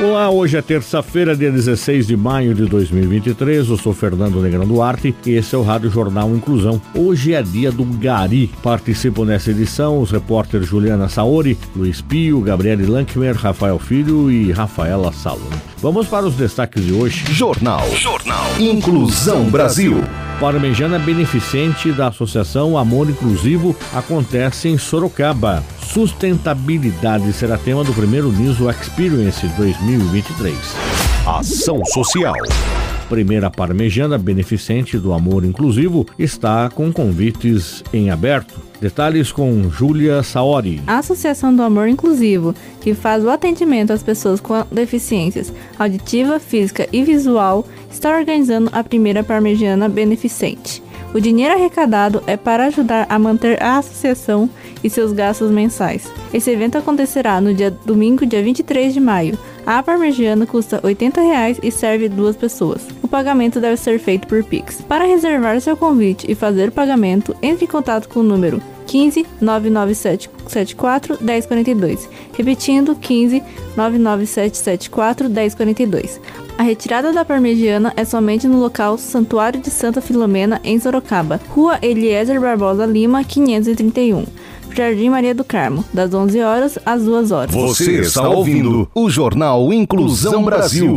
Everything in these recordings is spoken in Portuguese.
Olá, hoje é terça-feira, dia 16 de maio de 2023. Eu sou Fernando Negrão Duarte e esse é o Rádio Jornal Inclusão. Hoje é dia do Gari. Participam nessa edição os repórteres Juliana Saori, Luiz Pio, Gabriele Lankmer, Rafael Filho e Rafaela Salom. Vamos para os destaques de hoje. Jornal. Jornal. Inclusão Brasil. Parmejana Beneficente da Associação Amor Inclusivo acontece em Sorocaba. Sustentabilidade será tema do primeiro NISO Experience 2023. Ação Social. Primeira Parmejana Beneficente do Amor Inclusivo está com convites em aberto. Detalhes com Júlia Saori. A Associação do Amor Inclusivo, que faz o atendimento às pessoas com deficiências auditiva, física e visual, está organizando a primeira Parmegiana Beneficente. O dinheiro arrecadado é para ajudar a manter a associação e seus gastos mensais. Esse evento acontecerá no dia domingo, dia 23 de maio. A parmegiana custa 80 reais e serve duas pessoas. O pagamento deve ser feito por Pix. Para reservar seu convite e fazer o pagamento, entre em contato com o número 15 99774 1042. Repetindo, 15 99774 1042. A retirada da parmegiana é somente no local Santuário de Santa Filomena, em Sorocaba, Rua Eliezer Barbosa Lima, 531. Jardim Maria do Carmo, das 11 horas às 2 horas. Você está ouvindo o Jornal Inclusão Brasil.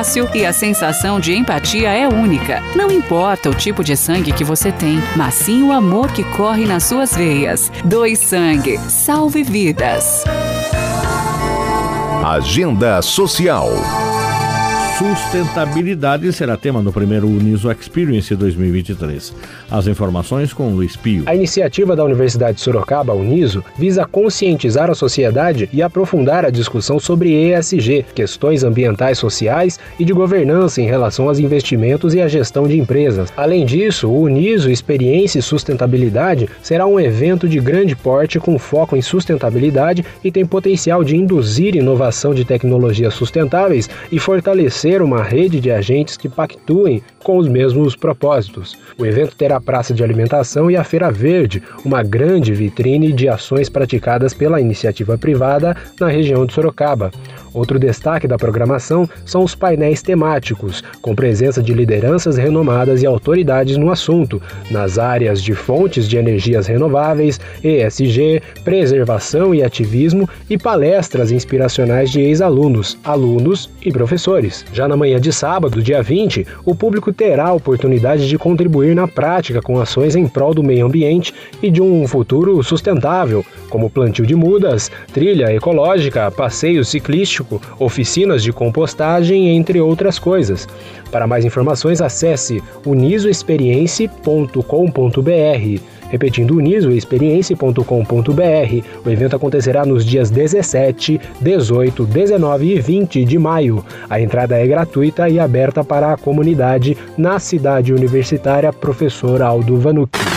fácil e a sensação de empatia é única. Não importa o tipo de sangue que você tem, mas sim o amor que corre nas suas veias. Doe sangue, salve vidas. Agenda Social. Sustentabilidade será tema no primeiro Uniso Experience 2023. As informações com Luiz Pio. A iniciativa da Universidade de Sorocaba, Uniso, visa conscientizar a sociedade e aprofundar a discussão sobre ESG, questões ambientais sociais e de governança em relação aos investimentos e à gestão de empresas. Além disso, o Uniso Experiência e Sustentabilidade será um evento de grande porte com foco em sustentabilidade e tem potencial de induzir inovação de tecnologias sustentáveis e fortalecer estabelecer uma rede de agentes que pactuem com os mesmos propósitos. O evento terá praça de alimentação e a Feira Verde, uma grande vitrine de ações praticadas pela iniciativa privada na região de Sorocaba. Outro destaque da programação são os painéis temáticos, com presença de lideranças renomadas e autoridades no assunto, nas áreas de fontes de energias renováveis, ESG, preservação e ativismo e palestras inspiracionais de ex-alunos, alunos e professores. Já na manhã de sábado, dia 20, o público terá a oportunidade de contribuir na prática com ações em prol do meio ambiente e de um futuro sustentável, como plantio de mudas, trilha ecológica, passeio ciclístico, oficinas de compostagem, entre outras coisas. Para mais informações, acesse unisoexperience.com.br. Repetindo, unisoexperience.com.br. O evento acontecerá nos dias 17, 18, 19 e 20 de maio. A entrada é gratuita e aberta para a comunidade na cidade universitária Professor Aldo Vanucci.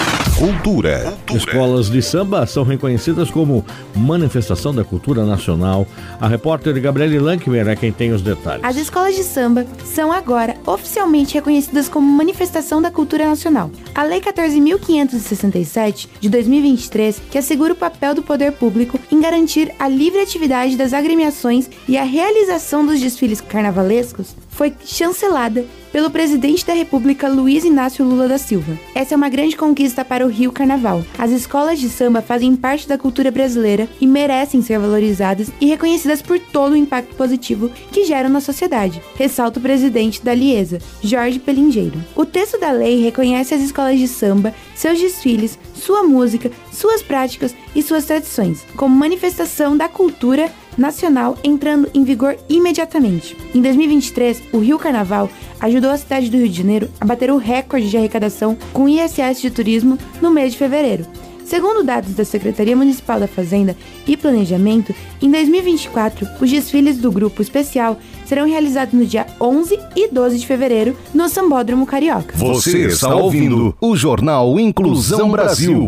Cultura. Escolas de samba são reconhecidas como manifestação da cultura nacional. A repórter Gabriele Lankmer é quem tem os detalhes. As escolas de samba são agora oficialmente reconhecidas como manifestação da cultura nacional. A Lei 14.567 de 2023, que assegura o papel do poder público em garantir a livre atividade das agremiações e a realização dos desfiles carnavalescos, foi chancelada pelo presidente da República Luiz Inácio Lula da Silva. Essa é uma grande conquista para o Rio Carnaval. As escolas de samba fazem parte da cultura brasileira e merecem ser valorizadas e reconhecidas por todo o impacto positivo que geram na sociedade, ressalta o presidente da Liesa, Jorge Pelingeiro. O texto da lei reconhece as escolas de samba, seus desfiles, sua música, suas práticas e suas tradições, como manifestação da cultura nacional entrando em vigor imediatamente. Em 2023, o Rio Carnaval ajudou a cidade do Rio de Janeiro a bater o recorde de arrecadação com ISS de turismo no mês de fevereiro. Segundo dados da Secretaria Municipal da Fazenda e Planejamento, em 2024, os desfiles do grupo especial serão realizados no dia 11 e 12 de fevereiro no Sambódromo Carioca. Você está ouvindo o Jornal Inclusão Brasil.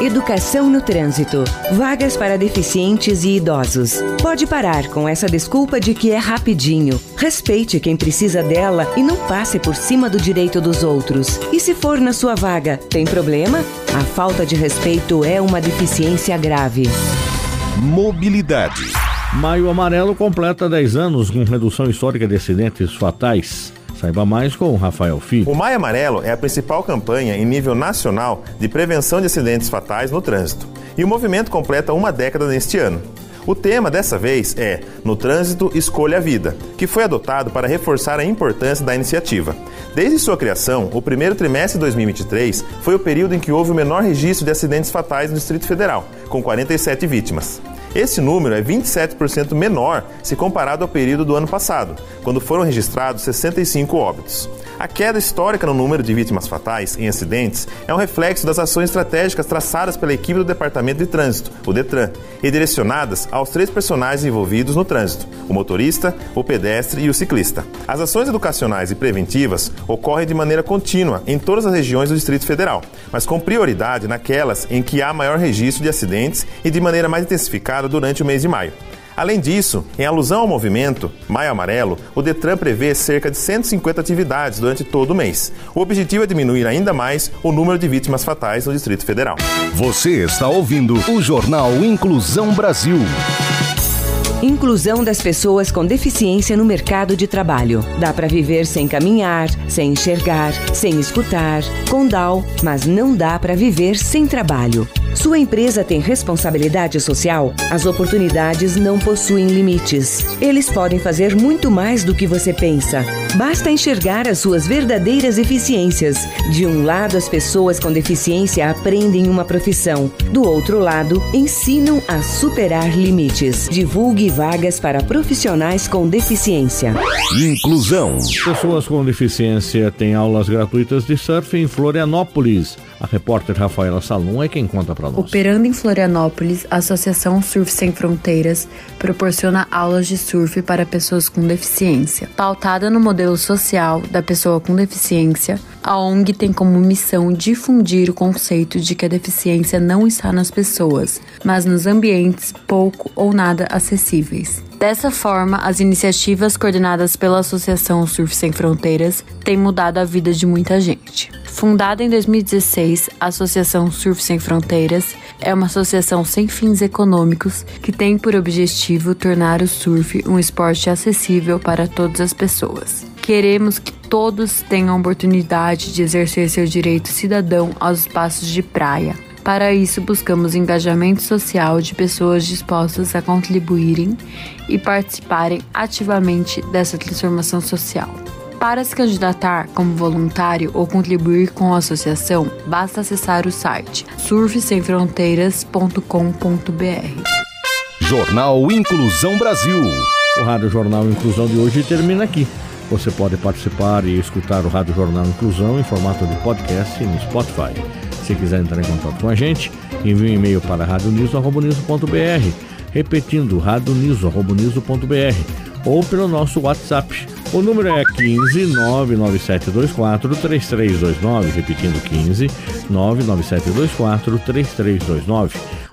Educação no trânsito. Vagas para deficientes e idosos. Pode parar com essa desculpa de que é rapidinho. Respeite quem precisa dela e não passe por cima do direito dos outros. E se for na sua vaga, tem problema? A falta de respeito é uma deficiência grave. Mobilidade. Maio Amarelo completa 10 anos com redução histórica de acidentes fatais. Saiba mais com o Rafael Filho. O Maio Amarelo é a principal campanha em nível nacional de prevenção de acidentes fatais no trânsito. E o movimento completa uma década neste ano. O tema dessa vez é No Trânsito Escolha a Vida, que foi adotado para reforçar a importância da iniciativa. Desde sua criação, o primeiro trimestre de 2023 foi o período em que houve o menor registro de acidentes fatais no Distrito Federal, com 47 vítimas. Esse número é 27% menor se comparado ao período do ano passado, quando foram registrados 65 óbitos. A queda histórica no número de vítimas fatais em acidentes é um reflexo das ações estratégicas traçadas pela equipe do Departamento de Trânsito, o DETRAN, e direcionadas aos três personagens envolvidos no trânsito: o motorista, o pedestre e o ciclista. As ações educacionais e preventivas ocorrem de maneira contínua em todas as regiões do Distrito Federal, mas com prioridade naquelas em que há maior registro de acidentes e de maneira mais intensificada durante o mês de maio. Além disso, em alusão ao movimento Maio Amarelo, o Detran prevê cerca de 150 atividades durante todo o mês. O objetivo é diminuir ainda mais o número de vítimas fatais no Distrito Federal. Você está ouvindo o Jornal Inclusão Brasil. Inclusão das pessoas com deficiência no mercado de trabalho. Dá para viver sem caminhar, sem enxergar, sem escutar, com DAO, mas não dá para viver sem trabalho. Sua empresa tem responsabilidade social? As oportunidades não possuem limites. Eles podem fazer muito mais do que você pensa. Basta enxergar as suas verdadeiras eficiências. De um lado, as pessoas com deficiência aprendem uma profissão. Do outro lado, ensinam a superar limites. Divulgue vagas para profissionais com deficiência. Inclusão. Pessoas com deficiência têm aulas gratuitas de surf em Florianópolis. A repórter Rafaela Salum é quem conta para nós. Operando em Florianópolis, a Associação Surf Sem Fronteiras proporciona aulas de surf para pessoas com deficiência. Pautada no modelo social da pessoa com deficiência, a ONG tem como missão difundir o conceito de que a deficiência não está nas pessoas, mas nos ambientes pouco ou nada acessíveis. Dessa forma, as iniciativas coordenadas pela Associação Surf Sem Fronteiras têm mudado a vida de muita gente. Fundada em 2016, a Associação Surf Sem Fronteiras é uma associação sem fins econômicos que tem por objetivo tornar o surf um esporte acessível para todas as pessoas. Queremos que todos tenham a oportunidade de exercer seu direito cidadão aos espaços de praia. Para isso, buscamos engajamento social de pessoas dispostas a contribuírem e participarem ativamente dessa transformação social. Para se candidatar como voluntário ou contribuir com a associação, basta acessar o site surfsemfronteiras.com.br. Jornal Inclusão Brasil. O Rádio Jornal Inclusão de hoje termina aqui. Você pode participar e escutar o Rádio Jornal Inclusão em formato de podcast no Spotify. Se quiser entrar em contato com a gente, envie um e-mail para radioniso.br, repetindo radioniso.br ou pelo nosso WhatsApp. O número é 15 99724 3329, repetindo 15 99724 3329